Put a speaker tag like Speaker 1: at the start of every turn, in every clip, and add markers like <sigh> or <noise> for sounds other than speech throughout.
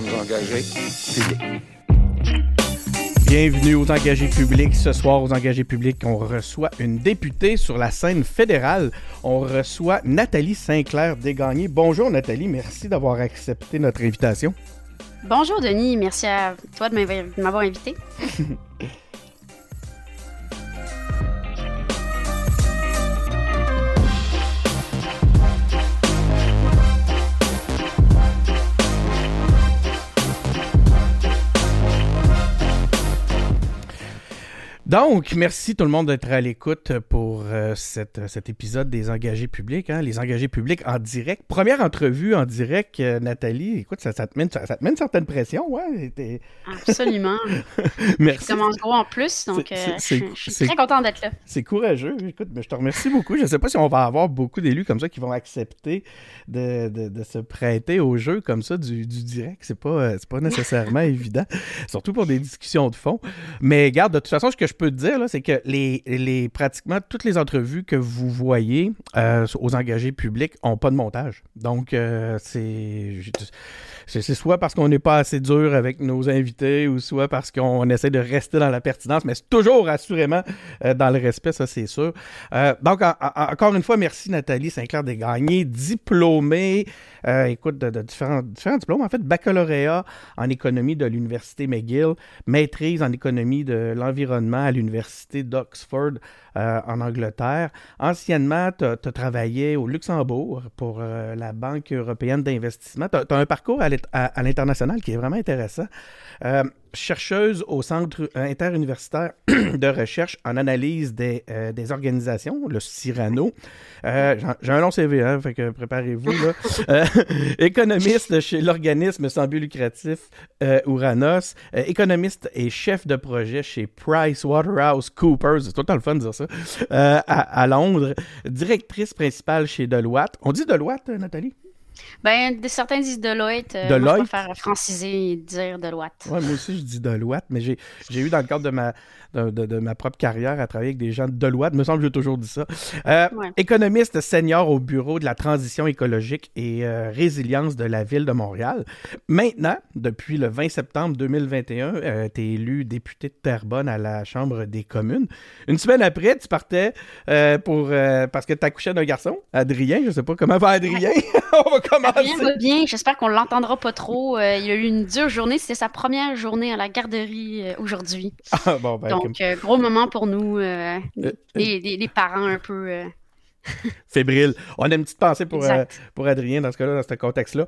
Speaker 1: sommes engagés publics.
Speaker 2: Bienvenue aux engagés publics. Ce soir, aux engagés publics, on reçoit une députée sur la scène fédérale. On reçoit Nathalie Sinclair-Dégagné. Bonjour Nathalie, merci d'avoir accepté notre invitation.
Speaker 3: Bonjour Denis, merci à toi de m'avoir invité. <laughs>
Speaker 2: Donc, merci tout le monde d'être à l'écoute pour euh, cette, cet épisode des engagés publics. Hein, les engagés publics en direct. Première entrevue en direct, euh, Nathalie. Écoute, ça, te mène, ça, te met une certaine pression, ouais.
Speaker 3: Absolument. <laughs> merci. Je commence gros en plus, donc euh, je, suis très content d'être là.
Speaker 2: C'est courageux. Écoute, mais je te remercie beaucoup. Je ne sais pas si on va avoir beaucoup d'élus comme ça qui vont accepter de, de, se prêter au jeu comme ça du, du direct. C'est pas, pas nécessairement <laughs> évident, surtout pour des discussions de fond. Mais garde, de toute façon, ce que je peux dire, c'est que les, pratiquement toutes les entrevues que vous voyez euh, aux engagés publics n'ont pas de montage. Donc, euh, c'est soit parce qu'on n'est pas assez dur avec nos invités ou soit parce qu'on essaie de rester dans la pertinence, mais c'est toujours assurément euh, dans le respect, ça c'est sûr. Donc, encore une fois, merci Nathalie Sinclair-Desgagnés, diplômée, euh, écoute, de, différents, différents diplômes, en fait, baccalauréat en économie de l'Université McGill, maîtrise en économie de l'environnement à l'Université d'Oxford en Angleterre. Anciennement, tu as, travaillé au Luxembourg pour la Banque européenne d'investissement. Tu as, un parcours à à, l'international qui est vraiment intéressant. Euh, chercheuse au Centre interuniversitaire <clears throat> de recherche en analyse des, euh, des organisations, le Cyrano. Euh, j'ai un long CV, hein, fait que préparez-vous. <laughs> <laughs> économiste chez l'organisme sans but lucratif Uranos. économiste et chef de projet chez PricewaterhouseCoopers. C'est tout le temps le fun de dire ça. À, à, Londres. Directrice principale chez Deloitte. On dit Deloitte, Nathalie?
Speaker 3: Ben, certains disent Deloitte. Euh, Deloitte. Moi, je préfère franciser et dire Deloitte.
Speaker 2: Ouais, moi aussi, je dis Deloitte, mais j'ai eu dans le cadre de ma, de, ma propre carrière à travailler avec des gens de Deloitte. me semble que j'ai toujours dit ça. Euh, économiste senior au bureau de la transition écologique et euh, résilience de la ville de Montréal. Maintenant, depuis le 20 septembre 2021, tu es élu député de Terrebonne à la Chambre des communes. Une semaine après, tu partais pour parce que tu accouchais d'un garçon, Adrien. Je sais pas comment va Adrien. <laughs> <laughs>
Speaker 3: On va commencer. va bien. J'espère qu'on l'entendra pas trop. il a eu une dure journée. C'était sa première journée à la garderie aujourd'hui. Ah, bon, ben, donc, euh, gros moment pour nous, euh, euh, les, parents un peu. <laughs>
Speaker 2: Fébrile. On a une petite pensée pour, pour Adrien dans ce cas-là, dans ce contexte-là.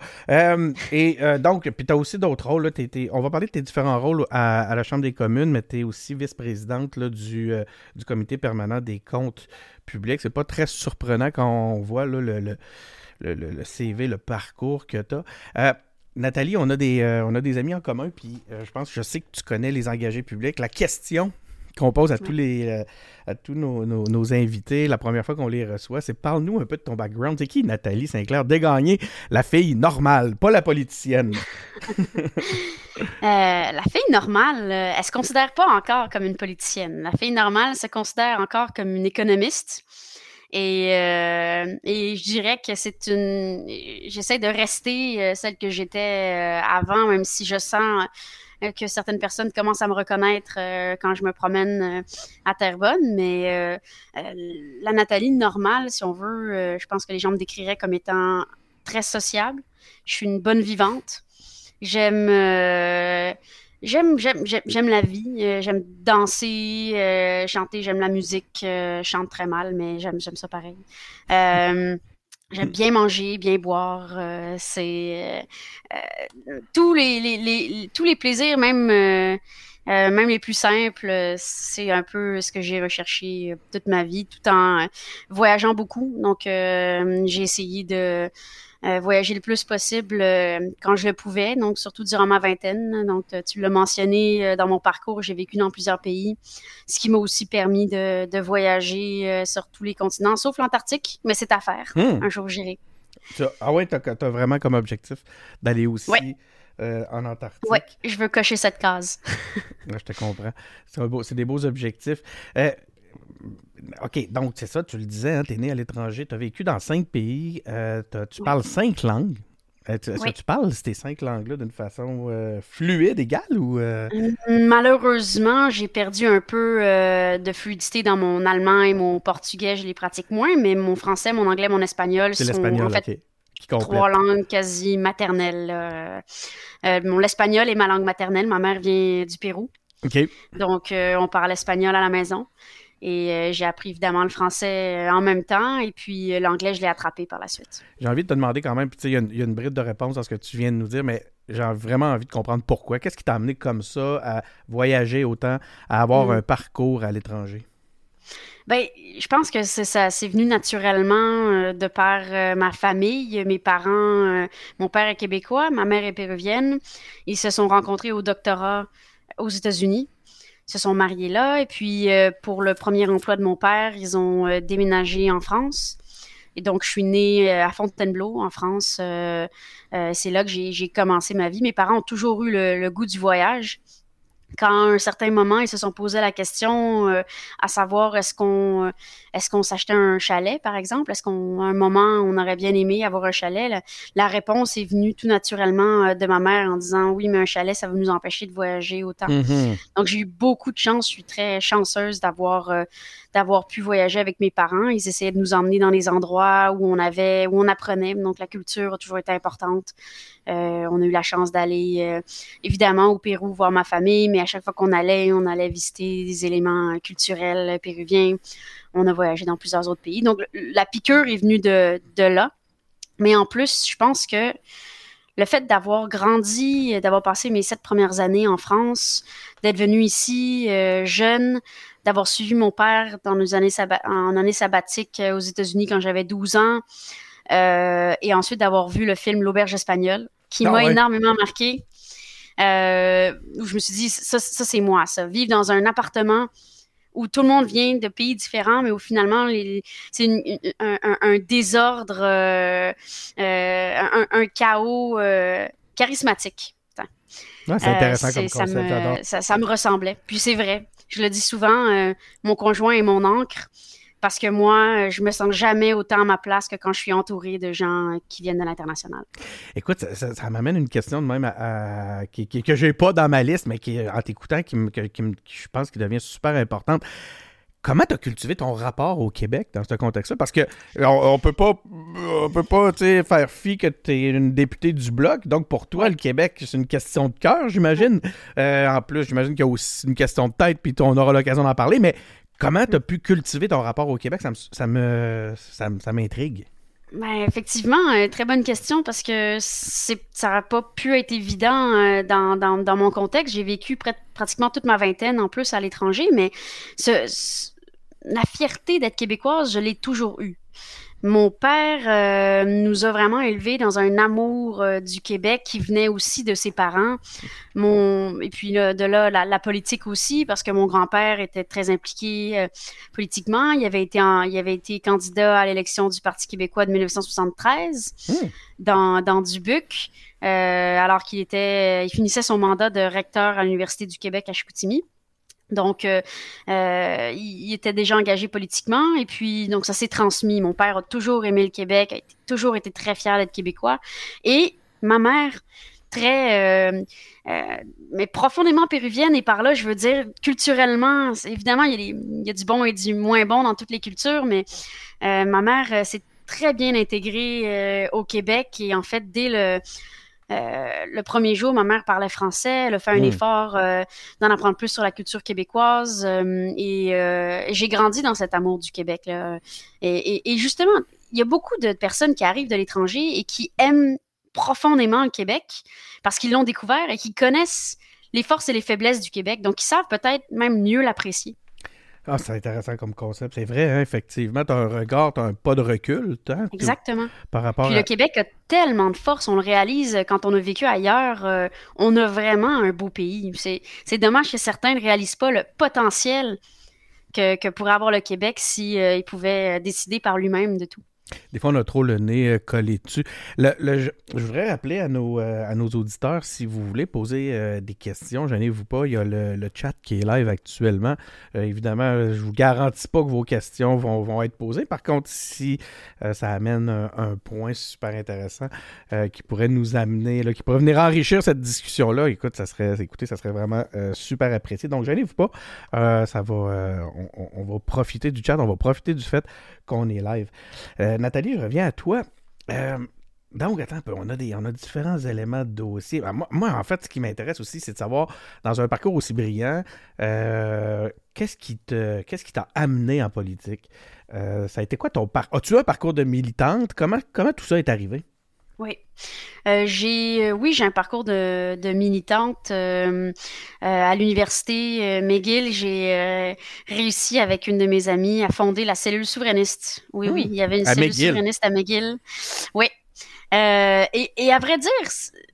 Speaker 2: et donc, puis tu as aussi d'autres rôles. on va parler de tes différents rôles à, la Chambre des communes, mais tu es aussi vice-présidente du, du comité permanent des comptes publics. C'est pas très surprenant quand on voit le, le, le, CV, le parcours que tu as. Nathalie, on a des, on a des amis en commun, puis je pense, je sais que tu connais les engagés publics. La question qu'on pose à tous les euh, à tous nos, invités la première fois qu'on les reçoit, c'est parle-nous un peu de ton background. C'est qui Nathalie Sinclair? Dégagné, la fille normale, pas la politicienne. <laughs> <laughs>
Speaker 3: Euh, la fille normale, euh, elle se considère pas encore comme une politicienne. La fille normale se considère encore comme une économiste. Et, et je dirais que c'est une. J'essaie de rester celle que j'étais avant, même si je sens euh, que certaines personnes commencent à me reconnaître euh, quand je me promène euh, à Terrebonne, mais la Nathalie normale, si on veut, je pense que les gens me décriraient comme étant très sociable. Je suis une bonne vivante. J'aime j'aime j'aime la vie j'aime danser chanter j'aime la musique je chante très mal mais j'aime j'aime ça pareil J'aime bien manger, bien boire. Euh, c'est euh, euh, tous les, tous les plaisirs, même même les plus simples. C'est un peu ce que j'ai recherché toute ma vie, tout en voyageant beaucoup. Donc j'ai essayé de euh, voyager le plus possible euh, quand je le pouvais, donc surtout durant ma vingtaine. Donc, tu l'as mentionné euh, dans mon parcours, j'ai vécu dans plusieurs pays, ce qui m'a aussi permis de, de voyager sur tous les continents, sauf l'Antarctique, mais c'est à faire. Hmm. Un jour, j'irai.
Speaker 2: Ah ouais, tu as, vraiment comme objectif d'aller aussi en Antarctique.
Speaker 3: Oui, je veux cocher cette case. <laughs>
Speaker 2: je te comprends. C'est des beaux objectifs. OK, donc c'est ça, tu le disais, hein, tu es né à l'étranger, tu as vécu dans cinq pays, euh, tu parles cinq langues. Euh, est-ce que tu parles ces cinq langues-là d'une façon euh, fluide, égale ou
Speaker 3: Malheureusement, j'ai perdu un peu de fluidité dans mon allemand et mon portugais, je les pratique moins, mais mon français, mon anglais, mon espagnol sont en fait trois langues quasi maternelles. mon l'espagnol est ma langue maternelle. Ma mère vient du Pérou. Donc, on parle espagnol à la maison. Et euh, j'ai appris évidemment le français euh, en même temps. Et puis euh, l'anglais, je l'ai attrapé par la suite.
Speaker 2: J'ai envie de te demander quand même, puis il y, a une bride de réponse à ce que tu viens de nous dire, mais j'ai vraiment envie de comprendre pourquoi. Qu'est-ce qui t'a amené comme ça à voyager autant, à avoir mm. un parcours à l'étranger?
Speaker 3: Ben, je pense que c'est ça, c'est venu naturellement de par ma famille, mes parents. mon père est québécois, ma mère est péruvienne. Ils se sont rencontrés au doctorat aux États-Unis se sont mariés là. Et puis, euh, pour le premier emploi de mon père, ils ont euh, déménagé en France. Et donc, je suis née euh, à Fontainebleau, en France. c'est là que j'ai commencé ma vie. Mes parents ont toujours eu le goût du voyage quand à un certain moment, ils se sont posé la question euh, à savoir est-ce qu'on euh, est-ce qu'on s'achetait un chalet, par exemple? Est-ce qu'à un moment, on aurait bien aimé avoir un chalet? La, réponse est venue tout naturellement euh, de ma mère en disant oui, mais un chalet, ça va nous empêcher de voyager autant. Mm-hmm. Donc, j'ai eu beaucoup de chance. Je suis très chanceuse d'avoir d'avoir pu voyager avec mes parents. Ils essayaient de nous emmener dans des endroits où on avait, où on apprenait. Donc, la culture a toujours été importante. Euh, on a eu la chance d'aller, euh, évidemment, au Pérou voir ma famille, mais à chaque fois qu'on allait, on allait visiter des éléments culturels péruviens. On a voyagé dans plusieurs autres pays. Donc, la piqûre est venue de là. Mais en plus, je pense que le fait d'avoir grandi, d'avoir passé mes sept premières années en France, d'être venu ici euh, jeune, d'avoir suivi mon père dans nos années en année sabbatique aux États-Unis quand j'avais 12 ans, euh, et ensuite d'avoir vu le film L'Auberge espagnole, qui ah m'a énormément marqué. Euh, où je me suis dit, ça, c'est moi, ça. Vivre dans un appartement où tout le monde vient de pays différents, mais où finalement, c'est un, désordre, euh, un, chaos charismatique.
Speaker 2: c'est intéressant comme concept,
Speaker 3: ça, ça, me ressemblait. Puis c'est vrai. Je le dis souvent, mon conjoint est mon encre parce que moi, je me sens jamais autant à ma place que quand je suis entourée de gens qui viennent de l'international.
Speaker 2: Écoute, ça, m'amène une question de même qui, que je n'ai pas dans ma liste, mais qui, en t'écoutant, qui, je pense qui devient super importante. Comment tu as cultivé ton rapport au Québec dans ce contexte-là? Parce que on, peut pas, faire fi que tu es une députée du Bloc. Donc, pour toi, le Québec, c'est une question de cœur, j'imagine. Euh, en plus, j'imagine qu'il y a aussi une question de tête, puis on aura l'occasion d'en parler. Mais Comment tu as pu cultiver ton rapport au Québec? Ça me, ça m'intrigue.
Speaker 3: Ben, effectivement, euh, très bonne question parce que ça n'a pas pu être évident euh, dans, mon contexte. J'ai vécu pratiquement toute ma vingtaine en plus à l'étranger, mais la fierté d'être québécoise, je l'ai toujours eue. Mon père euh, nous a vraiment élevés dans un amour euh, du Québec qui venait aussi de ses parents. Mon, et puis de là, la, politique aussi, parce que mon grand-père était très impliqué euh, politiquement. Il avait, été il avait été candidat à l'élection du Parti québécois de 1973 mmh. dans, dans Dubuc, alors qu'il était, il finissait son mandat de recteur à l'Université du Québec à Chicoutimi. Donc, euh, euh, il, était déjà engagé politiquement et puis donc ça s'est transmis. Mon père a toujours aimé le Québec, a toujours été très fier d'être québécois et ma mère très euh, mais profondément péruvienne et par là je veux dire culturellement évidemment il y, a du bon et du moins bon dans toutes les cultures mais ma mère s'est très bien intégrée au Québec et en fait dès le le premier jour, ma mère parlait français. Elle a fait un hmm. effort euh, d'en apprendre plus sur la culture québécoise. Euh, et j'ai grandi dans cet amour du Québec. Et, justement, il y a beaucoup de personnes qui arrivent de l'étranger et qui aiment profondément le Québec parce qu'ils l'ont découvert et qui connaissent les forces et les faiblesses du Québec. Donc, ils savent peut-être même mieux l'apprécier.
Speaker 2: Ah, c'est intéressant comme concept. C'est vrai, hein, effectivement. Tu as un regard, tu as un pas de recul. Hein,
Speaker 3: Exactement.
Speaker 2: Par rapport
Speaker 3: Puis le Québec a tellement de force, on le réalise quand on a vécu ailleurs. Euh, on a vraiment un beau pays. C'est dommage que certains ne réalisent pas le potentiel que, pourrait avoir le Québec s'il si, euh, pouvait décider par lui-même de tout.
Speaker 2: Des fois, on a trop le nez euh, collé dessus. Je, voudrais rappeler à nos, euh, à nos auditeurs, si vous voulez poser euh, des questions, gênez-vous pas, il y a le, chat qui est live actuellement. Évidemment, je vous garantis pas que vos questions vont, être posées. Par contre, si ça amène un, point super intéressant qui pourrait nous amener, qui pourrait venir enrichir cette discussion-là, écoute, ça serait, écoutez, ça serait vraiment super apprécié. Donc, gênez-vous pas. Ça va, on- on va profiter du chat, on va profiter du fait est live. Euh, Nathalie, je reviens à toi. Euh, donc, attends un peu, on a, des, on a différents éléments de dossier. Ben, moi, en fait, ce qui m'intéresse aussi, c'est de savoir, dans un parcours aussi brillant, euh, qu'est-ce qui te, qu'est-ce t'a amené en politique? Ça a été quoi ton parcours? As-tu un parcours de militante? Comment, comment tout ça est arrivé?
Speaker 3: Oui. Euh, j'ai, euh, oui, j'ai un parcours de, de militante. euh, euh, à l'université euh, McGill, j'ai euh, réussi avec une de mes amies à fonder la cellule souverainiste. Oui,
Speaker 2: Hmm.
Speaker 3: oui, il y avait une
Speaker 2: À
Speaker 3: cellule
Speaker 2: McGill.
Speaker 3: souverainiste à McGill. Oui. Euh, et, et à vrai dire,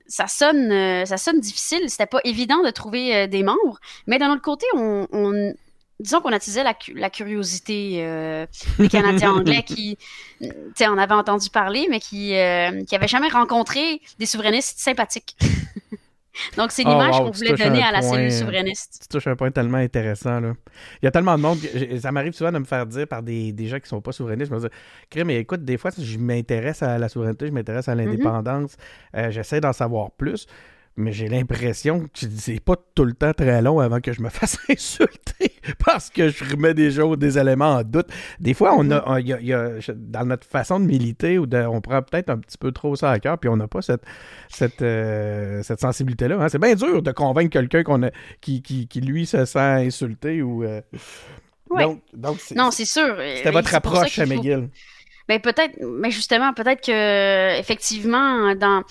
Speaker 3: ça sonne, ça sonne difficile. C'était pas évident de trouver des membres. Mais d'un autre côté, on, on- disons qu'on attisait la, cu- la curiosité euh, des Canadiens anglais qui, tu sais, en avaient entendu parler, mais qui, euh, qui avaient jamais rencontré des souverainistes sympathiques. <laughs> Donc, c'est
Speaker 2: Oh,
Speaker 3: l'image
Speaker 2: wow,
Speaker 3: qu'on voulait donner à la
Speaker 2: point,
Speaker 3: cellule
Speaker 2: euh,
Speaker 3: souverainiste.
Speaker 2: Tu touches un point tellement intéressant. Là. Il y a tellement de monde. que ça m'arrive souvent de me faire dire par des, des gens qui sont pas souverainistes. Je me dis, mais écoute, des fois, je m'intéresse à la souveraineté, je m'intéresse à l'indépendance. euh, J'essaie d'en savoir plus. Mais j'ai l'impression que c'est pas tout le temps très long avant que je me <laughs> fasse insulter parce que je remets des choses, des éléments en doute. Des fois, on a, on- il y a- y a- dans notre façon de militer, ou de, on prend peut-être un petit peu trop ça à cœur, puis on n'a pas cette, cette, euh, cette sensibilité-là. hein. C'est bien dur de convaincre quelqu'un qu'on a, qui, qui, qui, lui, se sent insulté. ou euh,
Speaker 3: Ouais.
Speaker 2: Donc, donc
Speaker 3: Non, c'est sûr.
Speaker 2: c'était
Speaker 3: Et
Speaker 2: votre approche à
Speaker 3: qu'il faut-
Speaker 2: McGill.
Speaker 3: Ben peut-être, mais justement, peut-être que effectivement, dans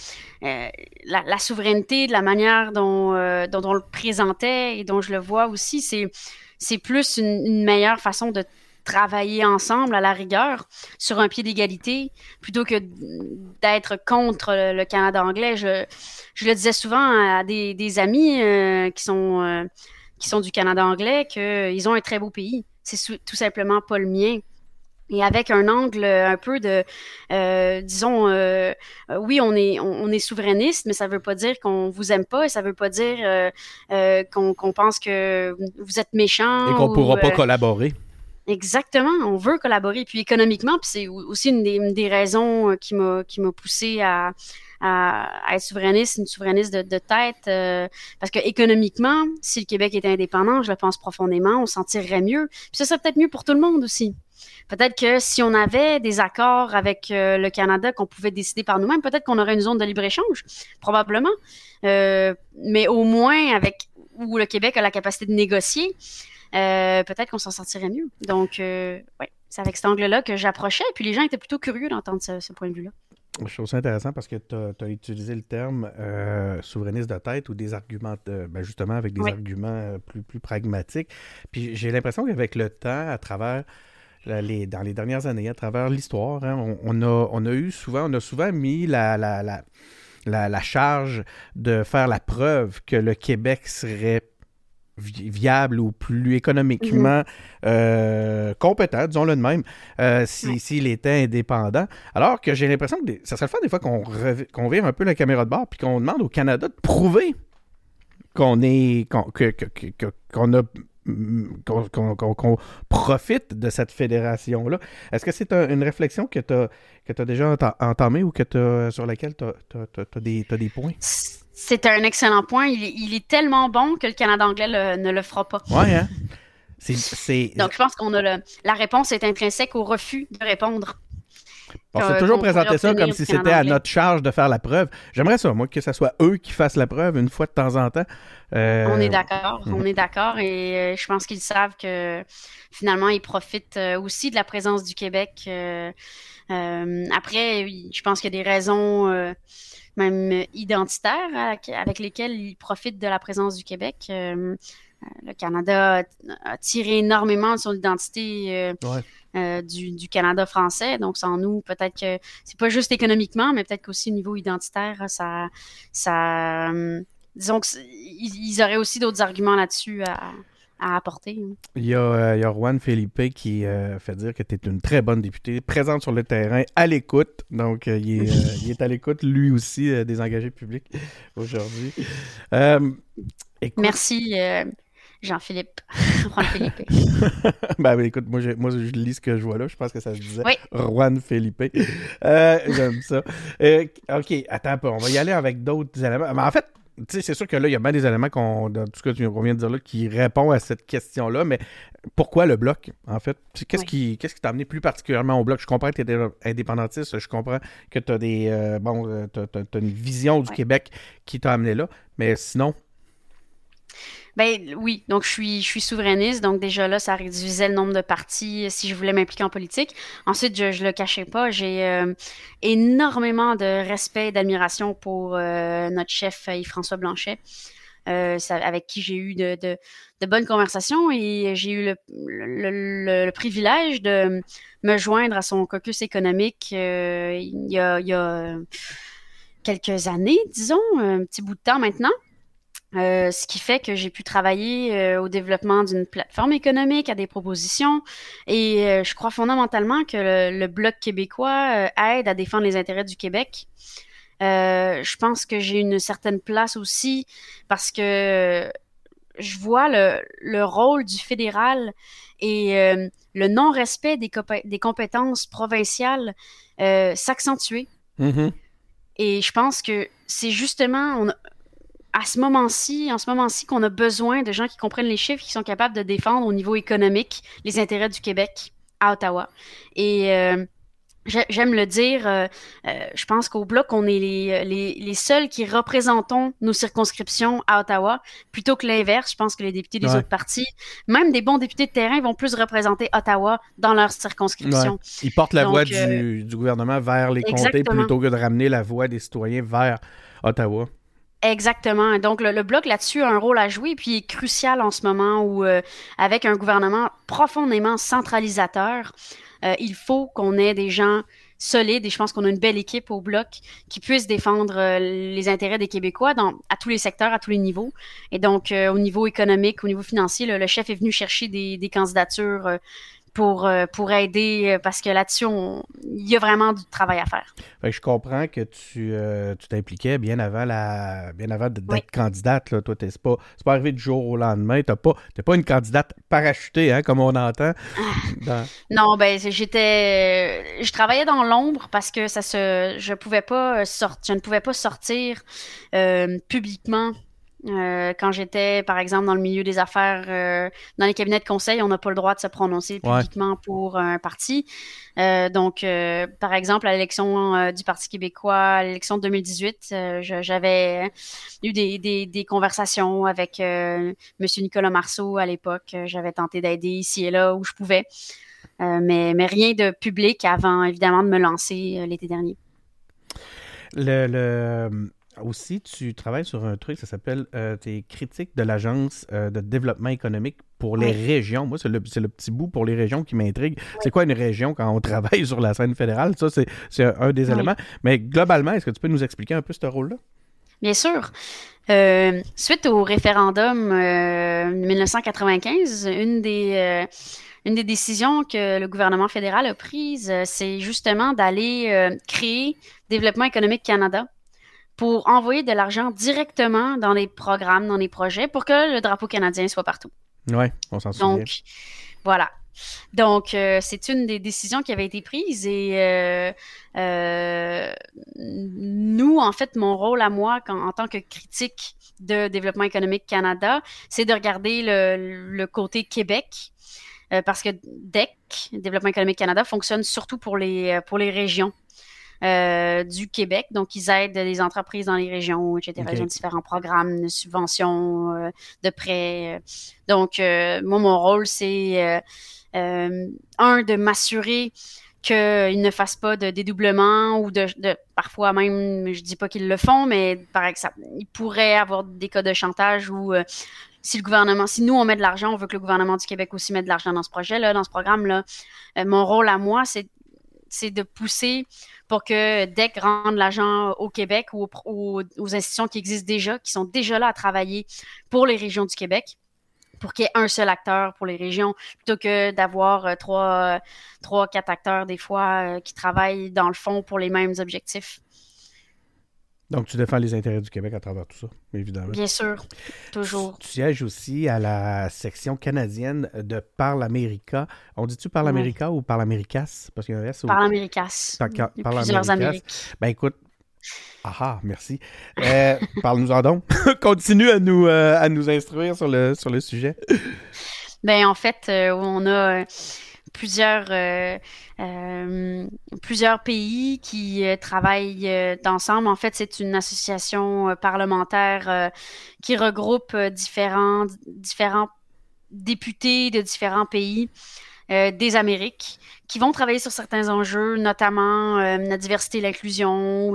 Speaker 3: euh, la, souveraineté, de la manière dont, euh, dont on le présentait et dont je le vois aussi, c'est c'est plus une, meilleure façon de travailler ensemble à la rigueur sur un pied d'égalité plutôt que d'être contre le, Canada anglais. Je, je le disais souvent à des, des amis euh, qui sont qui sont du Canada anglais qu'ils ont un très beau pays. C'est tout simplement pas le mien et avec un angle un peu de, euh, disons, euh, euh, oui, on est, on, on est souverainiste, mais ça veut pas dire qu'on vous aime pas, et ça veut pas dire euh, euh, qu'on pense que vous êtes méchant.
Speaker 2: Et qu'on
Speaker 3: ou,
Speaker 2: pourra pas
Speaker 3: euh,
Speaker 2: collaborer.
Speaker 3: Exactement, on veut collaborer. Puis économiquement, puis c'est au- aussi une des, une des raisons euh, qui m'a qui m'a poussé à, à, à être souverainiste, une souverainiste de, de tête, euh, parce que économiquement, si le Québec était indépendant, je le pense profondément, on s'en tirerait mieux. Puis ça serait peut-être mieux pour tout le monde aussi. Peut-être que si on avait des accords avec euh, le Canada qu'on pouvait décider par nous-mêmes, peut-être qu'on aurait une zone de libre-échange, probablement. Euh, mais au moins avec où le Québec a la capacité de négocier, euh, peut-être qu'on s'en sortirait mieux. Donc, ouais, c'est avec cet angle-là que j'approchais. Puis les gens étaient plutôt curieux d'entendre ce, ce point de vue-là.
Speaker 2: Je trouve ça intéressant parce que tu as, utilisé le terme euh, souverainiste de tête ou des arguments, de- ben justement avec des
Speaker 3: Oui.
Speaker 2: arguments plus, plus pragmatiques. Puis j'ai l'impression qu'avec le temps, à travers les, dans les dernières années, à travers l'histoire, hein, on, on a, on a eu souvent, on a souvent mis la, la, la, la, la charge de faire la preuve que le Québec serait vi- viable ou plus économiquement euh, compétent, disons-le de même, euh, si- s'il était indépendant. Alors que j'ai l'impression que des- ça serait le des fois qu'on qu'on vire un peu la caméra de bord puis qu'on demande au Canada de prouver qu'on est qu'on a qu'on profite de cette fédération-là. Est-ce que c'est un- une réflexion que tu as, déjà enta- entamée ou que t'as- sur laquelle tu as, des, t'as des points?
Speaker 3: C'est un excellent point. Il est, il est tellement bon que le Canada anglais le- ne le fera pas.
Speaker 2: Ouais, hein? C'est- C'est.
Speaker 3: Donc, je pense qu'on a le, la réponse est intrinsèque au refus de répondre.
Speaker 2: On s'est toujours présenté ça comme si c'était à notre charge de faire la preuve. J'aimerais ça, moi, que ce soit eux qui fassent la preuve une fois de temps en temps. Euh,
Speaker 3: On est d'accord, on
Speaker 2: mhm.
Speaker 3: est d'accord et euh, je pense qu'ils savent que finalement ils profitent euh, aussi de la présence du Québec. après, je pense qu'il y a des raisons même identitaires avec lesquelles ils profitent de la présence du Québec. Euh, le Canada a, tiré énormément de son identité
Speaker 2: Ouais.
Speaker 3: euh, du, du Canada français. Donc, sans nous, peut-être que c'est pas juste économiquement, mais peut-être qu'aussi au niveau identitaire, ça, ça, euh, disons auraient aussi d'autres arguments là-dessus à, à apporter.
Speaker 2: Il y, a, euh, il y a Juan Felipe qui fait dire que tu es une très bonne députée, présente sur le terrain, à l'écoute. Donc, il, est, <laughs> il, est, à l'écoute, lui aussi, des engagés publics aujourd'hui.
Speaker 3: Écoute... Merci, Jean-Philippe. <laughs> Juan Felipe. <laughs>
Speaker 2: ben, écoute, moi je, moi, je lis ce que je vois là. Je pense que ça se disait. Oui. Juan Felipe. J'aime ça. OK, attends un peu. On va y aller avec d'autres éléments. Mais en fait, c'est sûr que là, il y a bien des éléments qu'on, dans tout ce que tu viens de dire là, qui répondent à cette question-là, mais pourquoi le bloc, en fait? Qu'est-ce oui. qui qu'est-ce qui t'a amené plus particulièrement au bloc? Je comprends que tu es indépendantiste, je comprends que tu as des euh, bon, t'as, t'as une vision du. Québec qui t'a amené là, mais sinon,
Speaker 3: ben oui, donc je suis, je suis souverainiste, donc déjà là, ça réduisait le nombre de partis si je voulais m'impliquer en politique. Ensuite, je, je le cachais pas, j'ai euh, énormément de respect et d'admiration pour euh, notre chef Yves-François Blanchet. Euh, avec qui j'ai eu de, bonnes conversations et j'ai eu le, privilège de me joindre à son caucus économique euh, il, y a, il y a quelques années, disons, un petit bout de temps maintenant. Euh, ce qui fait que j'ai pu travailler euh, au développement d'une plateforme économique, à des propositions, et euh, je crois fondamentalement que le, le Bloc québécois aide à défendre les intérêts du Québec. Je pense que j'ai une certaine place aussi parce que je vois le, le rôle du fédéral et le non-respect des, des, compétences provinciales s'accentuer.
Speaker 2: Mm -hmm.
Speaker 3: Et je pense que c'est justement... On a, à ce moment-ci, en ce moment-ci, qu'on a besoin de gens qui comprennent les chiffres, qui sont capables de défendre au niveau économique les intérêts du Québec à Ottawa. Et euh, j'aime le dire, euh, euh, je pense qu'au Bloc, on est les, les, les, seuls qui représentons nos circonscriptions à Ottawa, plutôt que l'inverse. Je pense que les députés des ouais. autres partis, même des bons députés de terrain, vont plus représenter Ottawa dans leur circonscription.
Speaker 2: Ouais. Ils portent la Donc, voix du, du, gouvernement vers les comtés plutôt que de ramener la voix des citoyens vers Ottawa.
Speaker 3: Exactement. Donc, le, bloc là-dessus a un rôle à jouer, puis est crucial en ce moment où, euh, avec un gouvernement profondément centralisateur, euh, il faut qu'on ait des gens solides, et je pense qu'on a une belle équipe au bloc qui puisse défendre euh, les intérêts des Québécois dans, à tous les secteurs, à tous les niveaux. Et donc, au niveau économique, au niveau financier, le, chef est venu chercher des, candidatures pour, pour aider, parce que là-dessus, il y a vraiment du travail à faire.
Speaker 2: Fait que je comprends que tu euh, t'impliquais bien avant la bien avant d'être oui. candidate. Là. Toi, c'est pas, pas arrivé du jour au lendemain. Tu n'es pas, pas une candidate parachutée, hein, comme on entend.
Speaker 3: Dans... Non, ben j'étais. Je travaillais dans l'ombre parce que ça se. Je pouvais pas sortir. Je ne pouvais pas sortir euh, publiquement euh, quand j'étais, par exemple, dans le milieu des affaires, euh, dans les cabinets de conseil, on n'a pas le droit de se prononcer publiquement ouais. pour un parti. Euh, donc, par exemple, à l'élection du Parti québécois, à l'élection de 2018, j'avais eu des, des, des, conversations avec M. Nicolas Marceau à l'époque. J'avais tenté d'aider ici et là où je pouvais, mais, mais rien de public avant, évidemment, de me lancer l'été dernier.
Speaker 2: Le, le, aussi, tu travailles sur un truc, ça s'appelle euh, tes critiques de l'Agence euh, de développement économique pour les oui. régions. Moi, c'est le, le, petit bout pour les régions qui m'intrigue. Oui. C'est quoi une région quand on <laughs> travaille sur la scène fédérale? Ça, c'est un des oui. éléments. Mais globalement, est-ce que tu peux nous expliquer un peu ce rôle-là?
Speaker 3: Bien sûr. Euh, suite au référendum 1995, une des une des décisions que le gouvernement fédéral a prises, c'est justement d'aller euh, créer Développement économique Canada pour envoyer de l'argent directement dans les programmes, dans les projets, pour que le drapeau canadien soit partout.
Speaker 2: Oui, on s'en souvient.
Speaker 3: Donc, voilà. Donc, euh, c'est une des décisions qui avait été prise et euh, euh, nous, en fait, mon rôle à moi quand, en tant que critique de Développement économique Canada, c'est de regarder le, le côté Québec parce que DEC, Développement économique Canada, fonctionne surtout pour les, pour les régions. Euh, du Québec. Donc, ils aident les entreprises dans les régions, etc. Okay. Ils ont différents programmes de subventions, euh, de prêts. Donc, euh, moi, mon rôle, c'est un, de m'assurer qu'ils ne fassent pas de dédoublement ou de, de parfois même, je dis pas qu'ils le font, mais par exemple, il pourrait avoir des cas de chantage où si le gouvernement, si nous on met de l'argent, on veut que le gouvernement du Québec aussi mette de l'argent dans ce projet-là, dans ce programme-là. Euh, mon rôle à moi, c'est c'est de pousser pour que DEC rende l'argent au Québec ou aux, aux, institutions qui existent déjà, qui sont déjà là à travailler pour les régions du Québec pour qu'il y ait un seul acteur pour les régions, plutôt que d'avoir euh, trois, trois, quatre acteurs des fois qui travaillent dans le fond pour les mêmes objectifs.
Speaker 2: Donc, tu défends les intérêts du Québec à travers tout ça, évidemment.
Speaker 3: Bien sûr, toujours.
Speaker 2: Tu, sièges aussi à la section canadienne de Parle America. On dit-tu Parle America ou Parle Americas? Parce qu'il y a un S.
Speaker 3: Parle Americas.
Speaker 2: Par, plusieurs Amériques. Ben écoute, ah, ah merci. Euh, Parle-nous-en donc. <laughs> Continue à nous, euh, à nous instruire sur le, sur le sujet.
Speaker 3: Ben en fait, euh, on a plusieurs, euh, euh, plusieurs pays qui euh, travaillent ensemble. En fait, c'est une association parlementaire qui regroupe différents, différents députés de différents pays des Amériques qui vont travailler sur certains enjeux, notamment la diversité l'inclusion,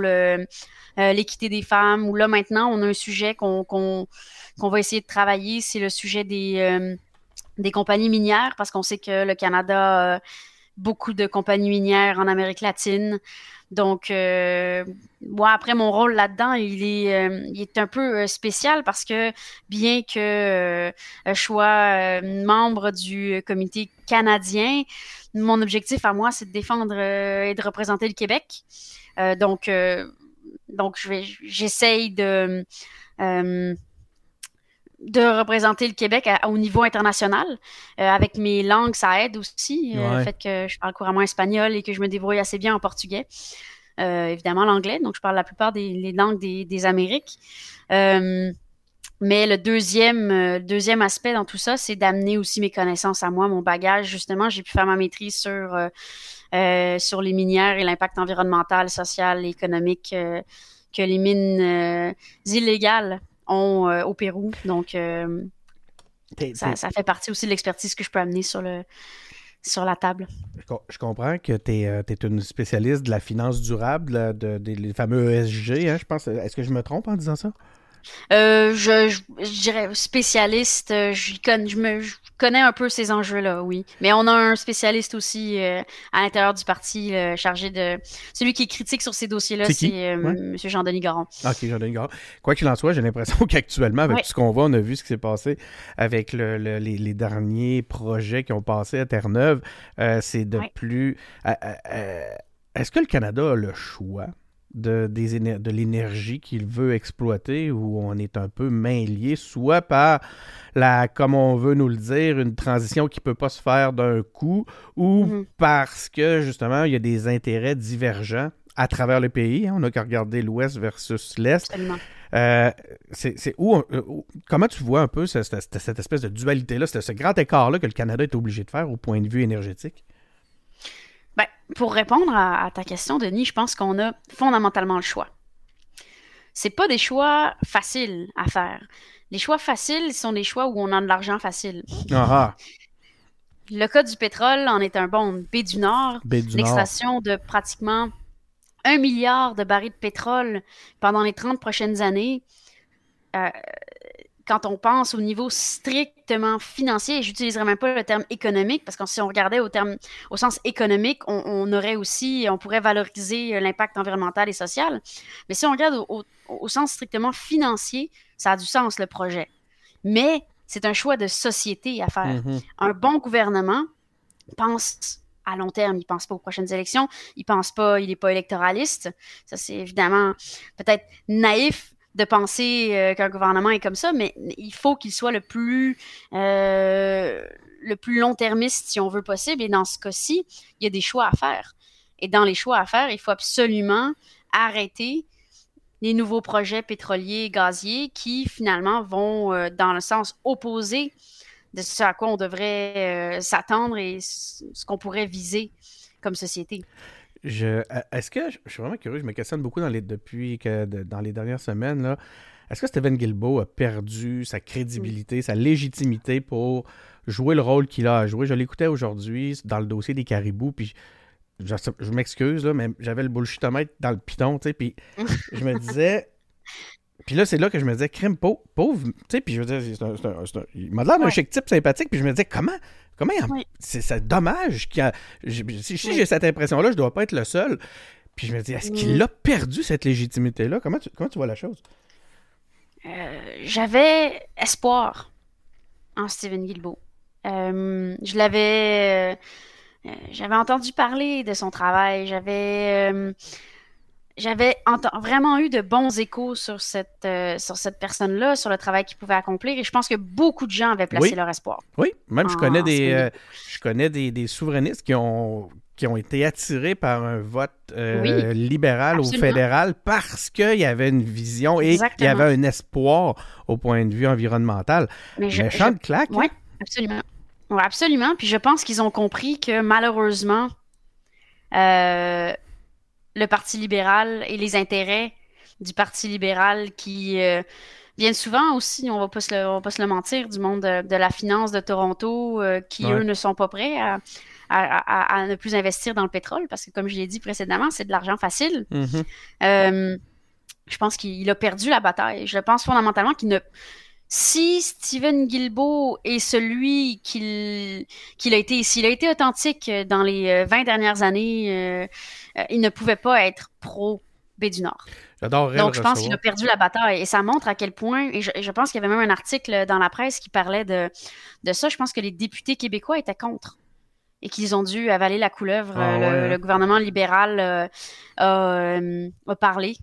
Speaker 3: l'équité des femmes. Là, maintenant, on a un sujet qu'on va essayer de travailler, c'est le sujet des des compagnies minières, parce qu'on sait que le Canada a beaucoup de compagnies minières en Amérique latine. Donc, euh, moi, après, mon rôle là-dedans, il est, euh, il est un peu euh, spécial parce que bien que je sois membre du comité canadien, mon objectif à moi, c'est de défendre et de représenter le Québec. donc, donc, j'essaye de de représenter le Québec au niveau international. Euh, avec mes langues, ça aide aussi. Euh, le fait que je parle couramment espagnol et que je me débrouille assez bien en portugais. Euh, évidemment, l'anglais. Donc, je parle la plupart des langues des, Amériques. mais le deuxième, deuxième aspect dans tout ça, c'est d'amener aussi mes connaissances à moi, mon bagage. Justement, j'ai pu faire ma maîtrise sur, sur les minières et l'impact environnemental, social et économique que les mines illégales euh, au Pérou. Donc, euh, ça, fait partie aussi de l'expertise que je peux amener sur, le, sur la table.
Speaker 2: Je, comprends que tu es, euh, une spécialiste de la finance durable, de, des fameux ESG, hein, je pense. Est-ce que je me trompe en disant ça?
Speaker 3: Euh, je, dirais spécialiste. Euh, je, je, me, connais un peu ces enjeux-là, oui. Mais on a un spécialiste aussi euh, à l'intérieur du parti chargé de. Celui qui est critique sur ces dossiers-là, c'est M. Jean-Denis Garon.
Speaker 2: Ah, ok, Jean-Denis Garon. Quoi qu'il en soit, j'ai l'impression <laughs> qu'actuellement, avec tout ce qu'on voit, on a vu ce qui s'est passé avec le, les, les, derniers projets qui ont passé à Terre-Neuve. c'est de plus. Est-ce que le Canada a le choix? De, de l'énergie qu'il veut exploiter, où on est un peu main soit par la, comme on veut nous le dire, une transition qui ne peut pas se faire d'un coup, ou mm-hmm. parce que justement, il y a des intérêts divergents à travers le pays. Hein. On n'a qu'à regarder l'Ouest versus l'Est. Euh, c'est où, euh, comment tu vois un peu cette, cette espèce de dualité-là, ce grand écart-là que le Canada est obligé de faire au point de vue énergétique?
Speaker 3: Ben, pour répondre à, ta question, Denis, je pense qu'on a fondamentalement le choix. C'est pas des choix faciles à faire. Les choix faciles sont des choix où on a de l'argent facile.
Speaker 2: Ah, ah.
Speaker 3: Le cas du pétrole en est un bon. B du Nord, l'extraction de pratiquement un milliard de barils de pétrole pendant les 30 prochaines années. Euh, quand on pense au niveau strictement financier, et j'utiliserai même pas le terme économique, parce que si on regardait au, terme, au sens économique, on, aurait aussi, on pourrait valoriser euh, l'impact environnemental et social. Mais si on regarde au, sens strictement financier, ça a du sens, le projet. Mais c'est un choix de société à faire. Mm-hmm. Un bon gouvernement pense à long terme, il pense pas aux prochaines élections, il pense pas, il n'est pas électoraliste. Ça, c'est évidemment peut-être naïf de penser euh, qu'un gouvernement est comme ça, mais il faut qu'il soit le plus euh, plus long-termiste, si on veut possible. Et dans ce cas-ci, il y a des choix à faire. Et dans les choix à faire, il faut absolument arrêter les nouveaux projets pétroliers et gaziers qui finalement vont euh, dans le sens opposé de ce à quoi on devrait s'attendre et ce qu'on pourrait viser comme société.
Speaker 2: Je, est-ce que, je, suis vraiment curieux, je me questionne beaucoup dans les, depuis que dans les dernières semaines, là, est-ce que Stephen Guilbeault a perdu sa crédibilité, sa légitimité pour jouer le rôle qu'il a à jouer? Je l'écoutais aujourd'hui dans le dossier des caribous, puis je, je m'excuse, mais j'avais le bullshitomètre dans le piton, tu sais, puis <laughs> je me disais... Puis là, c'est là que je me disais, crime pauvre, tu sais, puis je veux dire, il m'a l'air d'un chic type sympathique, puis je me disais, comment Comment C'est dommage qu'il a... Si, j'ai cette impression-là, je ne dois pas être le seul. Puis je me dis, est-ce qu'il a perdu cette légitimité-là? Comment tu, comment tu vois la chose?
Speaker 3: Euh, j'avais espoir en Steven Guilbeault. je l'avais j'avais entendu parler de son travail, j'avais j'avais vraiment eu de bons échos sur cette, euh, sur cette personne-là, sur le travail qu'il pouvait accomplir, et je pense que beaucoup de gens avaient placé leur espoir.
Speaker 2: Oui, même je connais, des, euh, je connais des, des, souverainistes qui ont, qui ont été attirés par un vote euh, libéral ou fédéral parce qu'il y avait une vision et qu'il y avait un espoir au point de vue environnemental. Mais je, Méchant claque.
Speaker 3: Oui, absolument. Ouais, absolument. Puis je pense qu'ils ont compris que malheureusement, le Parti libéral et les intérêts du Parti libéral qui euh, viennent souvent aussi, on va pas se le, va pas se le mentir, du monde de, la finance de Toronto, euh, qui eux ne sont pas prêts à, ne plus investir dans le pétrole, parce que comme je l'ai dit précédemment, c'est de l'argent facile.
Speaker 2: Mm-hmm.
Speaker 3: Euh, je pense qu'il a perdu la bataille. Je pense fondamentalement qu'il ne si Steven Guilbeault est celui qu'il qu'il a été, s'il a été authentique dans les 20 dernières années, euh, il ne pouvait pas être pro B du Nord. Donc, je pense qu'il a perdu la bataille. Et ça montre à quel point, et je, pense qu'il y avait même un article dans la presse qui parlait de, de ça. Je pense que les députés québécois étaient contre et qu'ils ont dû avaler la couleuvre. Ah le, hein. gouvernement libéral euh, a, parlé.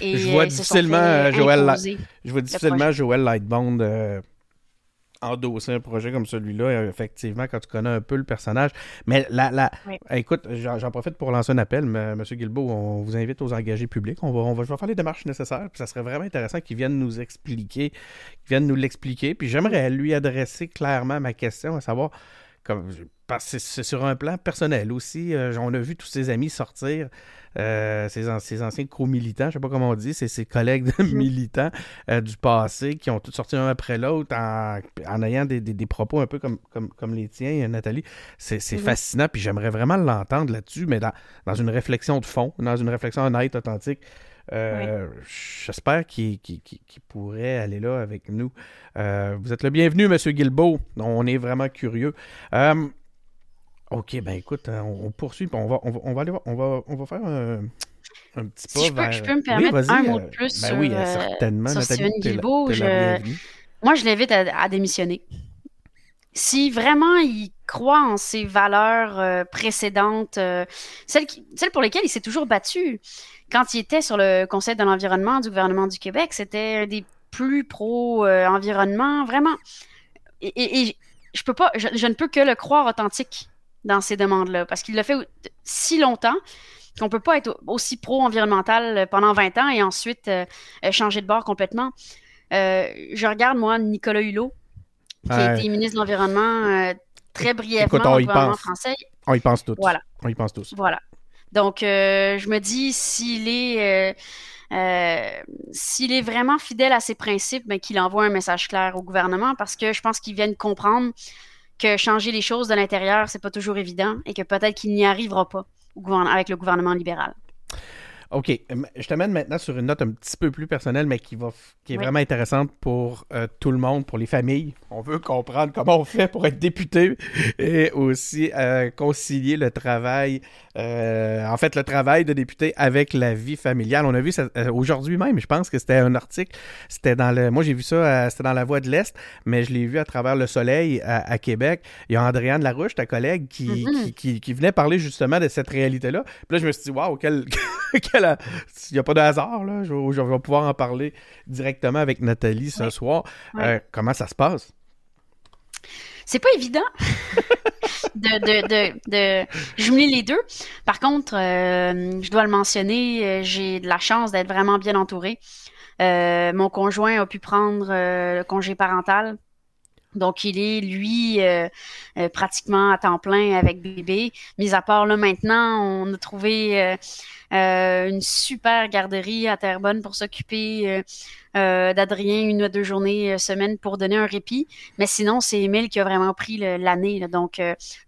Speaker 3: Et,
Speaker 2: je vois difficilement Joël, je vois difficilement Joël Lightbond endosser un projet comme celui-là, euh, effectivement, quand tu connais un peu le personnage. Mais là, là écoute, j'en profite pour lancer un appel, M. Guilbeault. On vous invite aux engagés publics. On va, on va, faire les démarches nécessaires. Puis ça serait vraiment intéressant qu'il vienne nous expliquer, qu'il vienne nous l'expliquer. Puis j'aimerais lui adresser clairement ma question, à savoir, comme, parce que c'est sur un plan personnel aussi. Euh, on a vu tous ses amis sortir euh, ses, anciens co-militants, je ne sais pas comment on dit, c'est ses collègues militants euh, du passé qui ont tous sorti un après l'autre en, ayant des, propos un peu comme, comme, les tiens, Nathalie. C'est fascinant, puis j'aimerais vraiment l'entendre là-dessus, mais dans, une réflexion de fond, dans une réflexion honnête, authentique. Euh, j'espère qu'il pourrait aller là avec nous. vous êtes le bienvenu, M. Guilbeault. On est vraiment curieux. OK, ben écoute, euh, on, poursuit, on va, on va, aller voir, on va, on va faire un, un petit pas
Speaker 3: si je, peux, je peux me permettre un mot de euh, plus ben sur, oui, euh, certainement, sur Steven Guilbeault. Moi, je l'invite à, démissionner. Si vraiment il croit en ses valeurs précédentes, celles, celles, pour lesquelles il s'est toujours battu, quand il était sur le Conseil de l'environnement du gouvernement du Québec, c'était un des plus pro-environnement, vraiment. Et, je peux pas, je, ne peux que le croire authentique dans ces demandes-là, parce qu'il l'a fait si longtemps qu'on ne peut pas être aussi pro-environnemental pendant 20 ans et ensuite euh, euh, changer de bord complètement. Euh, je regarde, moi, Nicolas Hulot, qui a été ministre de l'Environnement très brièvement au gouvernement français.
Speaker 2: On y pense tous. Voilà. On y pense tous.
Speaker 3: Voilà. Donc, je me dis, s'il est... s'il est vraiment fidèle à ses principes, ben, qu'il envoie un message clair au gouvernement parce que je pense qu'ils viennent comprendre que changer les choses de l'intérieur, c'est pas toujours évident et que peut-être qu'il n'y arrivera pas avec le gouvernement libéral.
Speaker 2: OK. Je t'amène maintenant sur une note un petit peu plus personnelle, mais qui, va, qui est vraiment intéressante pour euh, tout le monde, pour les familles. On veut comprendre comment on fait pour être député et aussi euh, concilier le travail, euh, en fait, le travail de député avec la vie familiale. On a vu ça aujourd'hui même, je pense que c'était un article, c'était dans le, moi j'ai vu ça, c'était dans la Voix de l'Est, mais je l'ai vu à travers le soleil à, Québec. Il y a Andréane Larouche, ta collègue, qui, mm-hmm. qui, qui, venait parler justement de cette réalité-là. Puis là, je me suis dit, waouh, quel, <laughs> il n'y a pas de hasard, là, je, vais pouvoir en parler directement avec Nathalie ce soir. Euh, comment ça se passe?
Speaker 3: C'est pas évident <laughs> de, de, de, jumeler les deux. Par contre, euh, je dois le mentionner, euh, j'ai de la chance d'être vraiment bien entourée. mon conjoint a pu prendre le congé parental donc, il est, lui, euh, euh, pratiquement à temps plein avec bébé. Mis à part, là, maintenant, on a trouvé euh, une super garderie à Terrebonne pour s'occuper d'Adrien une ou deux journées semaine pour donner un répit. Mais sinon, c'est Émile qui a vraiment pris l'année. Donc,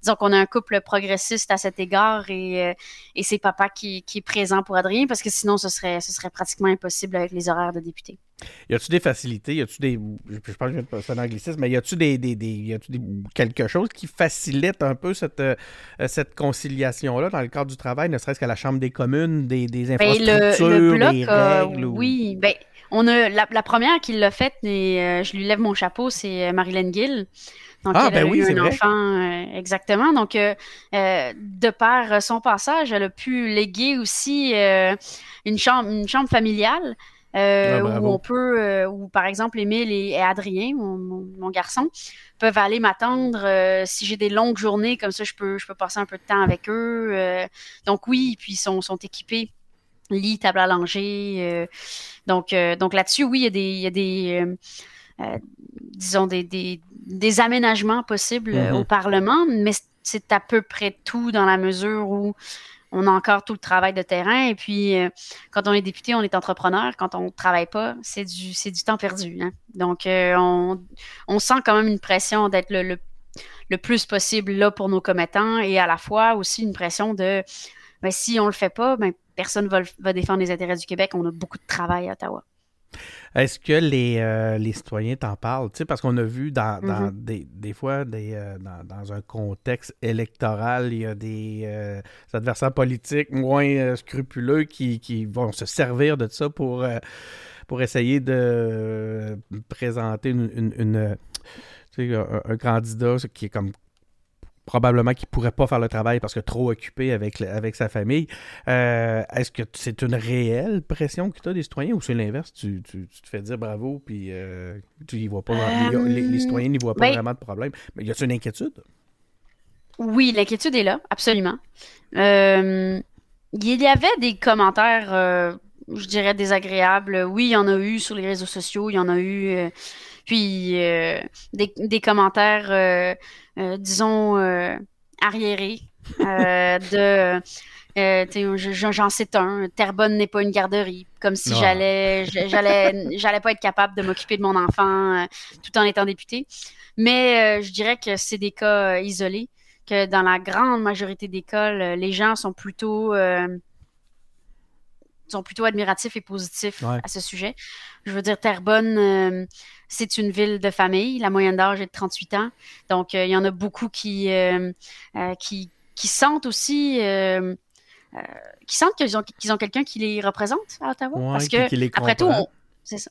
Speaker 3: disons qu'on a un couple progressiste à cet égard et, et c'est papa qui, qui, est présent pour Adrien parce que sinon, ce serait, ce serait pratiquement impossible avec les horaires de député.
Speaker 2: Y a-tu des facilités? Y a-tu des. Je pense que je vais un anglicisme, mais y a-tu des, des, des, y a-tu des, quelque chose qui facilite un peu cette, euh, cette conciliation-là dans le cadre du travail, ne serait-ce qu'à la Chambre des communes, des, des ben, infrastructures, des règles?
Speaker 3: Oui, ben, on a la, première qui l'a faite, et je lui lève mon chapeau, c'est Marilyn Gill.
Speaker 2: Donc, ah, ben oui, c'est un
Speaker 3: enfant, exactement. Donc, de par son passage, elle a pu léguer aussi une chambre, une chambre familiale. Euh, ah, où on peut, euh, où par exemple Émile et, Adrien, mon, garçon, peuvent aller m'attendre euh, si j'ai des longues journées comme ça, je peux, je peux passer un peu de temps avec eux. donc oui, puis ils sont, sont équipés lit, table à langer. donc donc là-dessus, oui, il y a des, il y a des disons des, des, des, aménagements possibles mm-hmm. au Parlement, mais c'est à peu près tout dans la mesure où on a encore tout le travail de terrain. Et puis, euh, quand on est député, on est entrepreneur. Quand on ne travaille pas, c'est du, temps perdu. Hein. Donc, euh, on, sent quand même une pression d'être le, le, plus possible là pour nos commettants et à la fois aussi une pression de ben, si on ne le fait pas, ben, personne ne va, va défendre les intérêts du Québec. On a beaucoup de travail à Ottawa.
Speaker 2: Est-ce que les, euh, les citoyens t'en parlent? parce qu'on a vu dans, mm-hmm. des, des, fois, des, euh, dans, un contexte électoral, il y a des, euh, adversaires politiques moins scrupuleux qui, qui, vont se servir de ça pour, pour essayer de présenter une, une, un, candidat qui est comme probablement qu'il ne pourrait pas faire le travail parce que trop occupé avec, avec sa famille. Euh, est-ce que c'est une réelle pression que tu as des citoyens ou c'est l'inverse? Tu, tu, te fais dire bravo puis euh, tu y vois pas, les, citoyens n'y voient pas ben vraiment de problème. Mais y a-t-il une inquiétude?
Speaker 3: Oui, l'inquiétude est là, absolument. Euh, il y avait des commentaires, je dirais, désagréables. Oui, il y en a eu sur les réseaux sociaux, il y en a eu puis euh, des, commentaires, euh, euh, disons, arriérés de j'en sais un, Terrebonne n'est pas une garderie, comme si j'allais, j'allais, j'allais pas être capable de m'occuper de mon enfant tout en étant député. Mais je dirais que c'est des cas isolés, que dans la grande majorité des cas, les gens sont plutôt sont plutôt admiratifs et positifs à ce sujet. Je veux dire, Terrebonne, c'est une ville de famille. La moyenne d'âge est de 38 ans. Donc, euh, il y en a beaucoup qui, euh, euh, qui, qui, sentent aussi. qui sentent qu'ils ont, qu'ils ont quelqu'un qui les représente à Ottawa. parce que, après tout, c'est ça.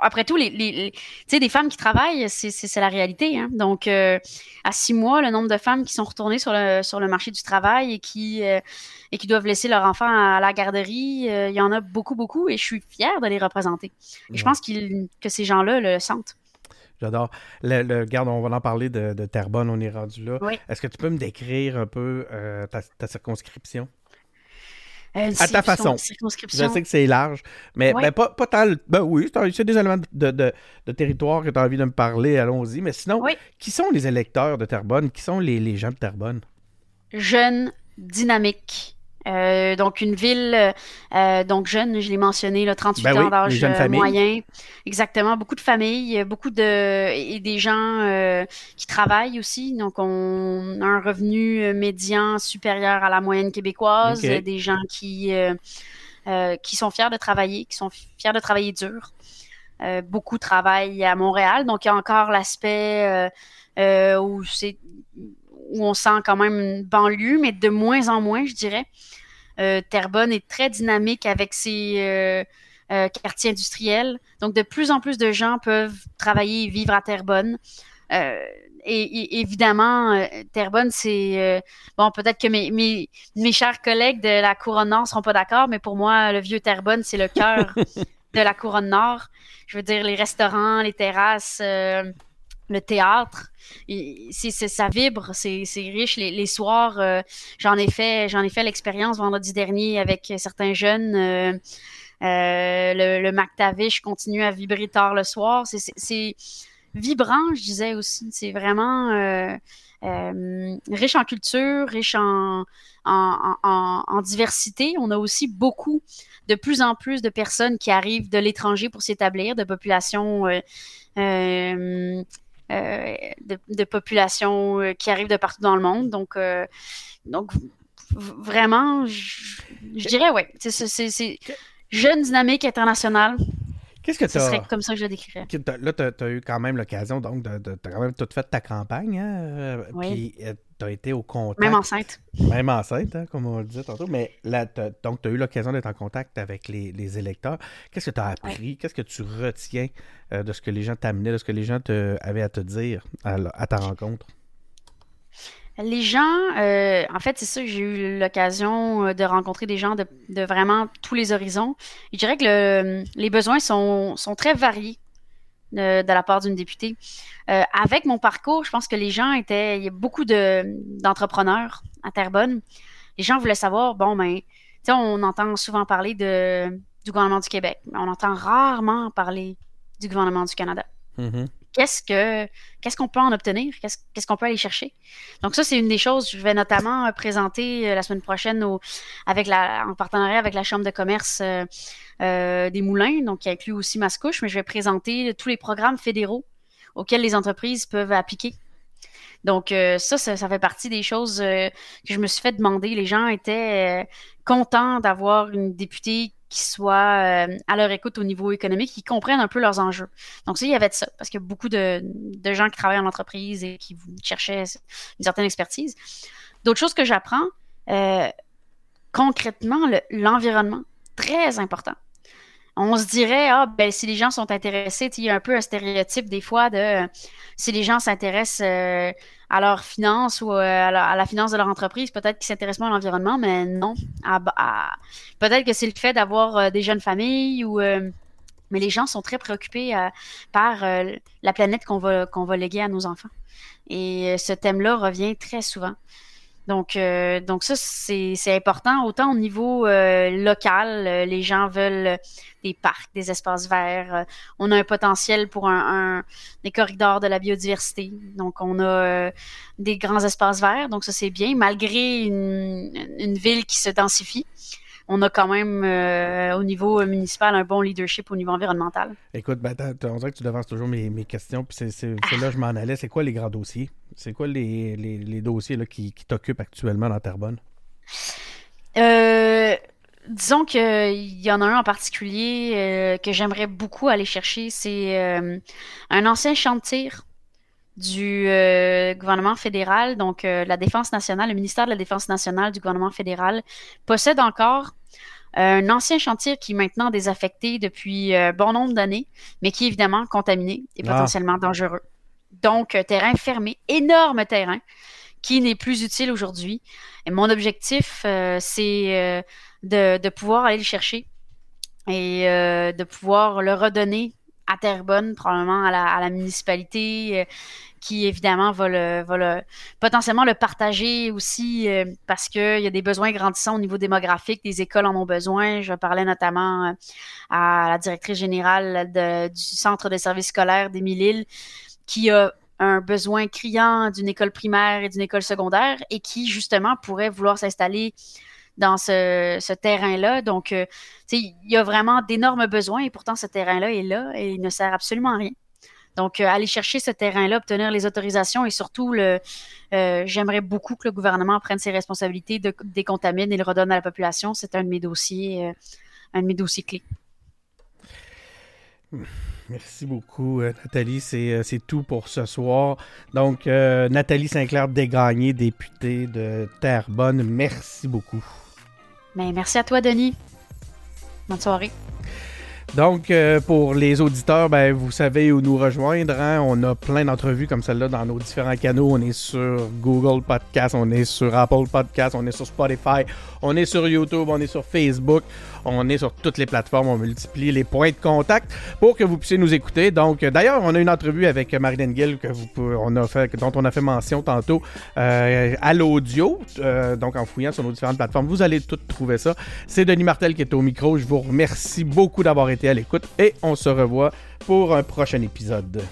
Speaker 3: après tout, les, les, des femmes qui travaillent, c'est la réalité. Hein. Donc, à six mois, le nombre de femmes qui sont retournées sur le, sur le marché du travail et qui, et qui doivent laisser leur enfant à la garderie, il y en a beaucoup, beaucoup, et je suis fière de les représenter. Et je pense que ces gens-là le sentent.
Speaker 2: J'adore. Le, garde, on va en parler de, de Terrebonne, on est rendu là. Est-ce que tu peux me décrire un peu ta, circonscription?
Speaker 3: À ta façon.
Speaker 2: Je sais que c'est large, mais ben, pas, pas tant. Ben oui, c'est des éléments de, de, territoire que tu as envie de me parler, allons-y. Mais sinon, qui sont les électeurs de Terrebonne? Qui sont les, les gens de Terrebonne?
Speaker 3: Jeunes, dynamiques, euh, donc une ville euh, donc jeune, je l'ai mentionné, là, 38 ben ans d'âge euh, moyen. Exactement, beaucoup de familles, beaucoup de et des gens qui travaillent aussi. Donc on a un revenu médian supérieur à la moyenne québécoise, des gens qui qui sont fiers de travailler, qui sont fiers de travailler dur. beaucoup travaillent à Montréal, donc il y a encore l'aspect où c'est où on sent quand même une banlieue, mais de moins en moins, je dirais. Euh, Terrebonne est très dynamique avec ses euh, euh, quartiers industriels. Donc, de plus en plus de gens peuvent travailler et vivre à Terrebonne. Et, évidemment, Terrebonne, c'est bon. Peut-être que mes, mes, mes, chers collègues de la couronne nord seront pas d'accord, mais pour moi, le vieux Terrebonne, c'est le cœur <laughs> de la couronne nord. Je veux dire, les restaurants, les terrasses, le théâtre. C'est, ça vibre, c'est, riche. Les, soirs, euh, j'en ai fait, l'expérience vendredi dernier avec certains jeunes. Euh, euh, le, le McTavish continue à vibrer tard le soir. C'est, vibrant, je disais aussi. C'est vraiment riche en culture, riche en, diversité. On a aussi beaucoup, de plus en plus de personnes qui arrivent de l'étranger pour s'établir, de populations de, population euh, qui arrivent de partout dans le monde. Donc, euh, donc vraiment, je, dirais, oui, c'est jeune, dynamique, internationale.
Speaker 2: Qu'est-ce que tu
Speaker 3: Ce serait comme ça que je le décrirais.
Speaker 2: Là, tu as, eu quand même l'occasion, donc, de, de, quand même tout fait ta campagne. Hein?
Speaker 3: Oui.
Speaker 2: Puis, tu as été au contact.
Speaker 3: Même enceinte.
Speaker 2: Même enceinte, hein, comme on le disait tantôt. Mais là, donc, tu as eu l'occasion d'être en contact avec les, électeurs. Qu'est-ce que tu as appris? Qu'est-ce que tu retiens euh, de ce que les gens t'amenaient, de ce que les gens te, avaient à te dire à, ta rencontre?
Speaker 3: Les gens, euh, en fait, c'est ça, j'ai eu l'occasion euh, de rencontrer des gens de, vraiment tous les horizons. Je dirais que les besoins sont, sont très variés de, la part d'une députée. Euh, avec mon parcours, je pense que les gens étaient. Il y a beaucoup d'entrepreneurs à Terrebonne. Les gens voulaient savoir, bon, ben, tu sais, on entend souvent parler de, du gouvernement du Québec, mais on entend rarement parler du gouvernement du Canada. Mm-hmm qu'est-ce que qu'est-ce qu'on peut en obtenir, qu'est-ce qu'on peut aller chercher? Donc ça, c'est une des choses. Je vais notamment euh, présenter euh, la semaine prochaine au, avec la, en partenariat avec la Chambre de commerce euh, des Moulins, donc qui inclut aussi Mascouche, mais je vais présenter tous les programmes fédéraux auxquels les entreprises peuvent appliquer. Donc ça, ça, fait partie des choses que je me suis fait demander. Les gens étaient contents d'avoir une députée qui soient euh, à leur écoute au niveau économique, qui comprennent un peu leurs enjeux. Donc, ça, il y avait de ça, parce qu'il y a beaucoup de, gens qui travaillent en entreprise et qui cherchaient une certaine expertise. D'autres choses que j'apprends, euh, concrètement, l'environnement, très important. On se dirait, ah, ben, si les gens sont intéressés, il y a un peu un stéréotype des fois de si les gens s'intéressent euh, à leur finance ou euh, à la, finance de leur entreprise, peut-être qu'ils s'intéressent moins à l'environnement, mais non. peut-être que c'est le fait d'avoir euh, des jeunes familles ou. mais les gens sont très préoccupés par la planète qu'on va, qu'on va léguer à nos enfants. Et ce thème-là revient très souvent. Donc, euh, donc ça, c'est important. Autant au niveau euh, local, euh, les gens veulent des parcs, des espaces verts. on a un potentiel pour un, des corridors de la biodiversité. Donc, on a des grands espaces verts. Donc, ça, c'est bien. Malgré une, une, ville qui se densifie, on a quand même au niveau municipal un bon leadership au niveau environnemental.
Speaker 2: Écoute, ben, on dirait que tu devances toujours mes, mes questions. Puis c'est là que je m'en allais. C'est quoi les grands dossiers? C'est quoi les, dossiers qui, t'occupent actuellement dans Terrebonne?
Speaker 3: Euh, disons qu'il y en a un en particulier euh, que j'aimerais beaucoup aller chercher. C'est euh, un ancien chantier du gouvernement fédéral, donc la Défense nationale, le ministère de la Défense nationale du gouvernement fédéral possède encore un ancien chantier qui est maintenant désaffecté depuis bon nombre d'années, mais qui est évidemment contaminé et ah. potentiellement dangereux. Donc, terrain fermé, énorme terrain qui n'est plus utile aujourd'hui. Et mon objectif, euh, c'est euh, de, pouvoir aller le chercher et euh, de pouvoir le redonner à Terrebonne, probablement à la, municipalité, qui évidemment va le, potentiellement le partager aussi parce qu'il y a des besoins grandissants au niveau démographique, les écoles en ont besoin. Je parlais notamment à la directrice générale du Centre de services scolaires d'Émile-Île qui a un besoin criant d'une école primaire et d'une école secondaire et qui, justement, pourrait vouloir s'installer dans ce, terrain-là. Donc, euh, il y a vraiment d'énormes besoins et pourtant ce terrain-là est là et il ne sert absolument à rien. Donc, euh, aller chercher ce terrain-là, obtenir les autorisations et surtout, euh, j'aimerais beaucoup que le gouvernement prenne ses responsabilités, de, décontamine et le redonne à la population. C'est un de mes dossiers, un de mes dossiers clés.
Speaker 2: Merci beaucoup, Nathalie. C'est tout pour ce soir. Donc, Nathalie Sinclair Dégagné, députée de Terrebonne, merci beaucoup.
Speaker 3: Ben, merci à toi, Denis. Bonne soirée.
Speaker 2: Donc, pour les auditeurs, ben, vous savez où nous rejoindre. Hein. On a plein d'entrevues comme celle-là dans nos différents canaux. On est sur Google Podcast, on est sur Apple Podcast, on est sur Spotify, on est sur YouTube, on est sur Facebook. On est sur toutes les plateformes, on multiplie les points de contact pour que vous puissiez nous écouter. Donc, d'ailleurs, on a une entrevue avec Marilyn Gill que vous on a fait, dont on a fait mention tantôt euh, à l'audio. Euh, donc, en fouillant sur nos différentes plateformes, vous allez tout trouver ça. C'est Denis Martel qui est au micro. Je vous remercie beaucoup d'avoir à l'écoute et on se revoit pour un prochain épisode.